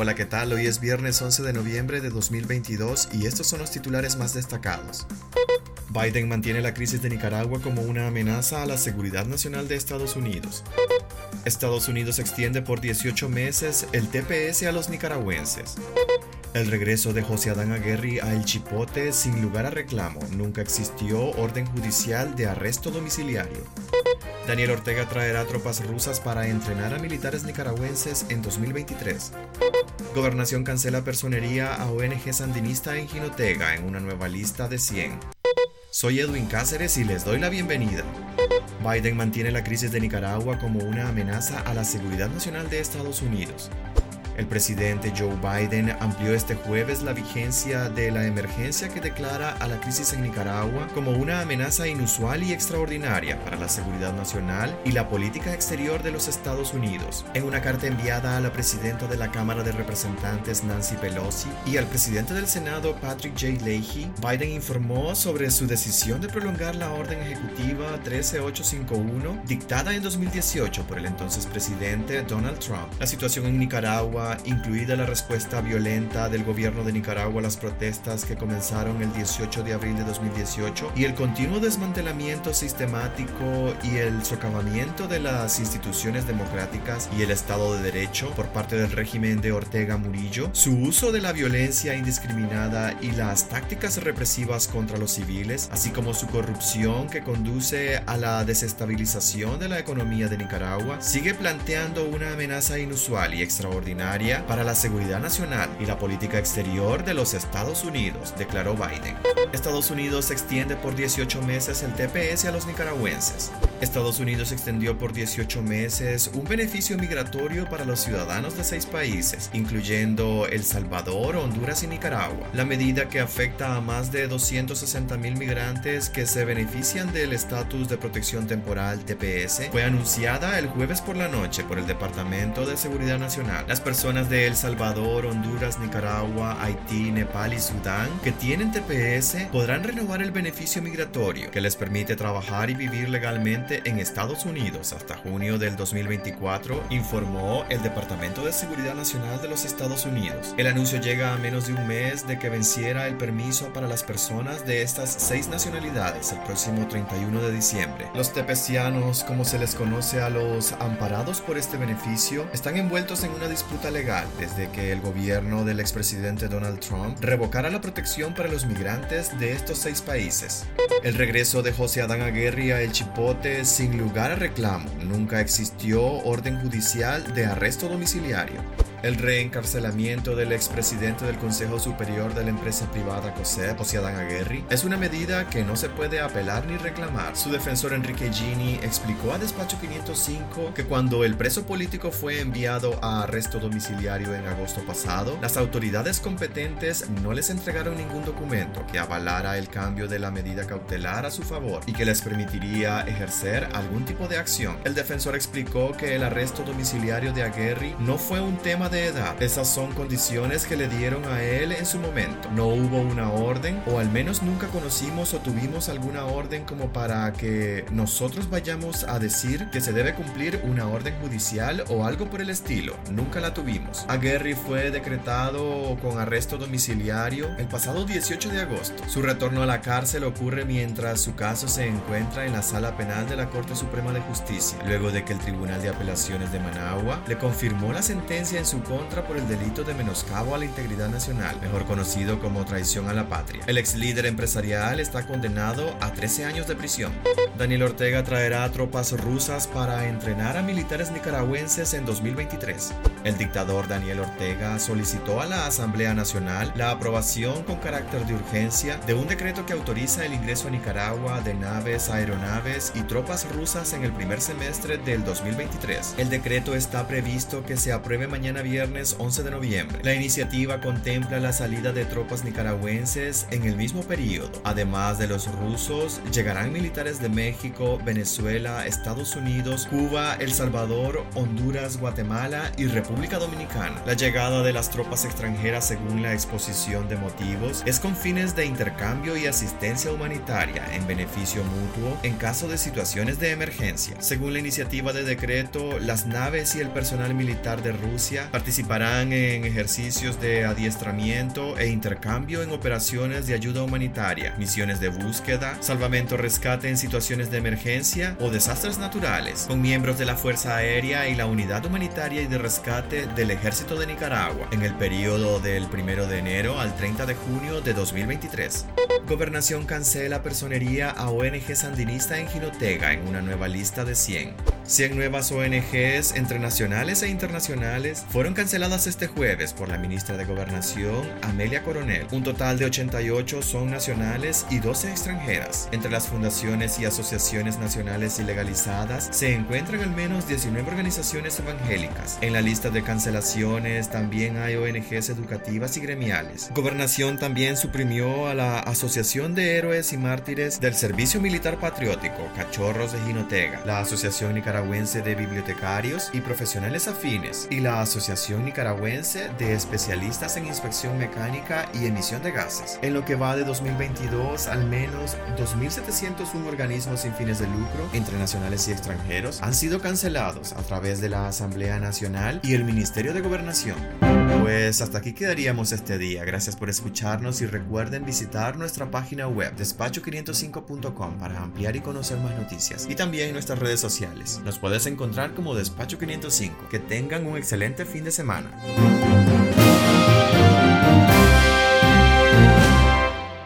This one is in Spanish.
Hola, ¿qué tal? Hoy es viernes 11 de noviembre de 2022 y estos son los titulares más destacados. Biden mantiene la crisis de Nicaragua como una amenaza a la seguridad nacional de Estados Unidos. Estados Unidos extiende por 18 meses el TPS a los nicaragüenses. El regreso de José Adán Aguirre a El Chipote sin lugar a reclamo. Nunca existió orden judicial de arresto domiciliario. Daniel Ortega traerá tropas rusas para entrenar a militares nicaragüenses en 2023. Gobernación cancela personería a ONG sandinista en Jinotega en una nueva lista de 100. Soy Edwin Cáceres y les doy la bienvenida. Biden mantiene la crisis de Nicaragua como una amenaza a la seguridad nacional de Estados Unidos. El presidente Joe Biden amplió este jueves la vigencia de la emergencia que declara a la crisis en Nicaragua como una amenaza inusual y extraordinaria para la seguridad nacional y la política exterior de los Estados Unidos. En una carta enviada a la presidenta de la Cámara de Representantes Nancy Pelosi y al presidente del Senado Patrick J. Leahy, Biden informó sobre su decisión de prolongar la orden ejecutiva 13851 dictada en 2018 por el entonces presidente Donald Trump. La situación en Nicaragua incluida la respuesta violenta del gobierno de Nicaragua a las protestas que comenzaron el 18 de abril de 2018 y el continuo desmantelamiento sistemático y el socavamiento de las instituciones democráticas y el Estado de Derecho por parte del régimen de Ortega Murillo, su uso de la violencia indiscriminada y las tácticas represivas contra los civiles, así como su corrupción que conduce a la desestabilización de la economía de Nicaragua, sigue planteando una amenaza inusual y extraordinaria para la seguridad nacional y la política exterior de los Estados Unidos, declaró Biden. Estados Unidos extiende por 18 meses el TPS a los nicaragüenses. Estados Unidos extendió por 18 meses un beneficio migratorio para los ciudadanos de seis países, incluyendo El Salvador, Honduras y Nicaragua. La medida que afecta a más de 260 mil migrantes que se benefician del estatus de protección temporal TPS fue anunciada el jueves por la noche por el Departamento de Seguridad Nacional. Las personas de El Salvador, Honduras, Nicaragua, Haití, Nepal y Sudán que tienen TPS podrán renovar el beneficio migratorio que les permite trabajar y vivir legalmente en Estados Unidos hasta junio del 2024, informó el Departamento de Seguridad Nacional de los Estados Unidos. El anuncio llega a menos de un mes de que venciera el permiso para las personas de estas seis nacionalidades el próximo 31 de diciembre. Los tepecianos, como se les conoce a los amparados por este beneficio, están envueltos en una disputa legal desde que el gobierno del expresidente Donald Trump revocara la protección para los migrantes de estos seis países. El regreso de José Adán Aguirre a El Chipote sin lugar a reclamo, nunca existió orden judicial de arresto domiciliario. El reencarcelamiento del expresidente del Consejo Superior de la empresa privada COSEP, José Adán Aguirre, es una medida que no se puede apelar ni reclamar. Su defensor Enrique Gini explicó a Despacho 505 que cuando el preso político fue enviado a arresto domiciliario en agosto pasado, las autoridades competentes no les entregaron ningún documento que avalara el cambio de la medida cautelar a su favor y que les permitiría ejercer algún tipo de acción. El defensor explicó que el arresto domiciliario de Aguirre no fue un tema de edad. Esas son condiciones que le dieron a él en su momento. No hubo una orden, o al menos nunca conocimos o tuvimos alguna orden como para que nosotros vayamos a decir que se debe cumplir una orden judicial o algo por el estilo. Nunca la tuvimos. Aguirre fue decretado con arresto domiciliario el pasado 18 de agosto. Su retorno a la cárcel ocurre mientras su caso se encuentra en la sala penal de la Corte Suprema de Justicia, luego de que el Tribunal de Apelaciones de Managua le confirmó la sentencia en su contra por el delito de menoscabo a la integridad nacional, mejor conocido como traición a la patria. El ex líder empresarial está condenado a 13 años de prisión. Daniel Ortega traerá tropas rusas para entrenar a militares nicaragüenses en 2023. El dictador Daniel Ortega solicitó a la Asamblea Nacional la aprobación con carácter de urgencia de un decreto que autoriza el ingreso a Nicaragua de naves, aeronaves y tropas rusas en el primer semestre del 2023. El decreto está previsto que se apruebe mañana viernes 11 de noviembre. La iniciativa contempla la salida de tropas nicaragüenses en el mismo periodo. Además de los rusos, llegarán militares de México, Venezuela, Estados Unidos, Cuba, El Salvador, Honduras, Guatemala y República Dominicana. La llegada de las tropas extranjeras según la exposición de motivos es con fines de intercambio y asistencia humanitaria en beneficio mutuo en caso de situaciones de emergencia. Según la iniciativa de decreto, las naves y el personal militar de Rusia Participarán en ejercicios de adiestramiento e intercambio en operaciones de ayuda humanitaria, misiones de búsqueda, salvamento rescate en situaciones de emergencia o desastres naturales, con miembros de la Fuerza Aérea y la Unidad Humanitaria y de Rescate del Ejército de Nicaragua en el periodo del 1 de enero al 30 de junio de 2023. Gobernación cancela personería a ONG sandinista en Jinotega en una nueva lista de 100. 100 nuevas ONGs entre nacionales e internacionales fueron canceladas este jueves por la ministra de Gobernación, Amelia Coronel. Un total de 88 son nacionales y 12 extranjeras. Entre las fundaciones y asociaciones nacionales ilegalizadas se encuentran al menos 19 organizaciones evangélicas. En la lista de cancelaciones también hay ONGs educativas y gremiales. Gobernación también suprimió a la Asociación de Héroes y Mártires del Servicio Militar Patriótico, Cachorros de Jinotega, la Asociación Nicaragüense Nicaragüense de Bibliotecarios y Profesionales Afines y la Asociación Nicaragüense de Especialistas en Inspección Mecánica y Emisión de Gases. En lo que va de 2022, al menos 2.701 organismos sin fines de lucro, entre nacionales y extranjeros, han sido cancelados a través de la Asamblea Nacional y el Ministerio de Gobernación. Pues hasta aquí quedaríamos este día. Gracias por escucharnos y recuerden visitar nuestra página web despacho505.com para ampliar y conocer más noticias y también nuestras redes sociales. Nos puedes encontrar como Despacho 505. Que tengan un excelente fin de semana.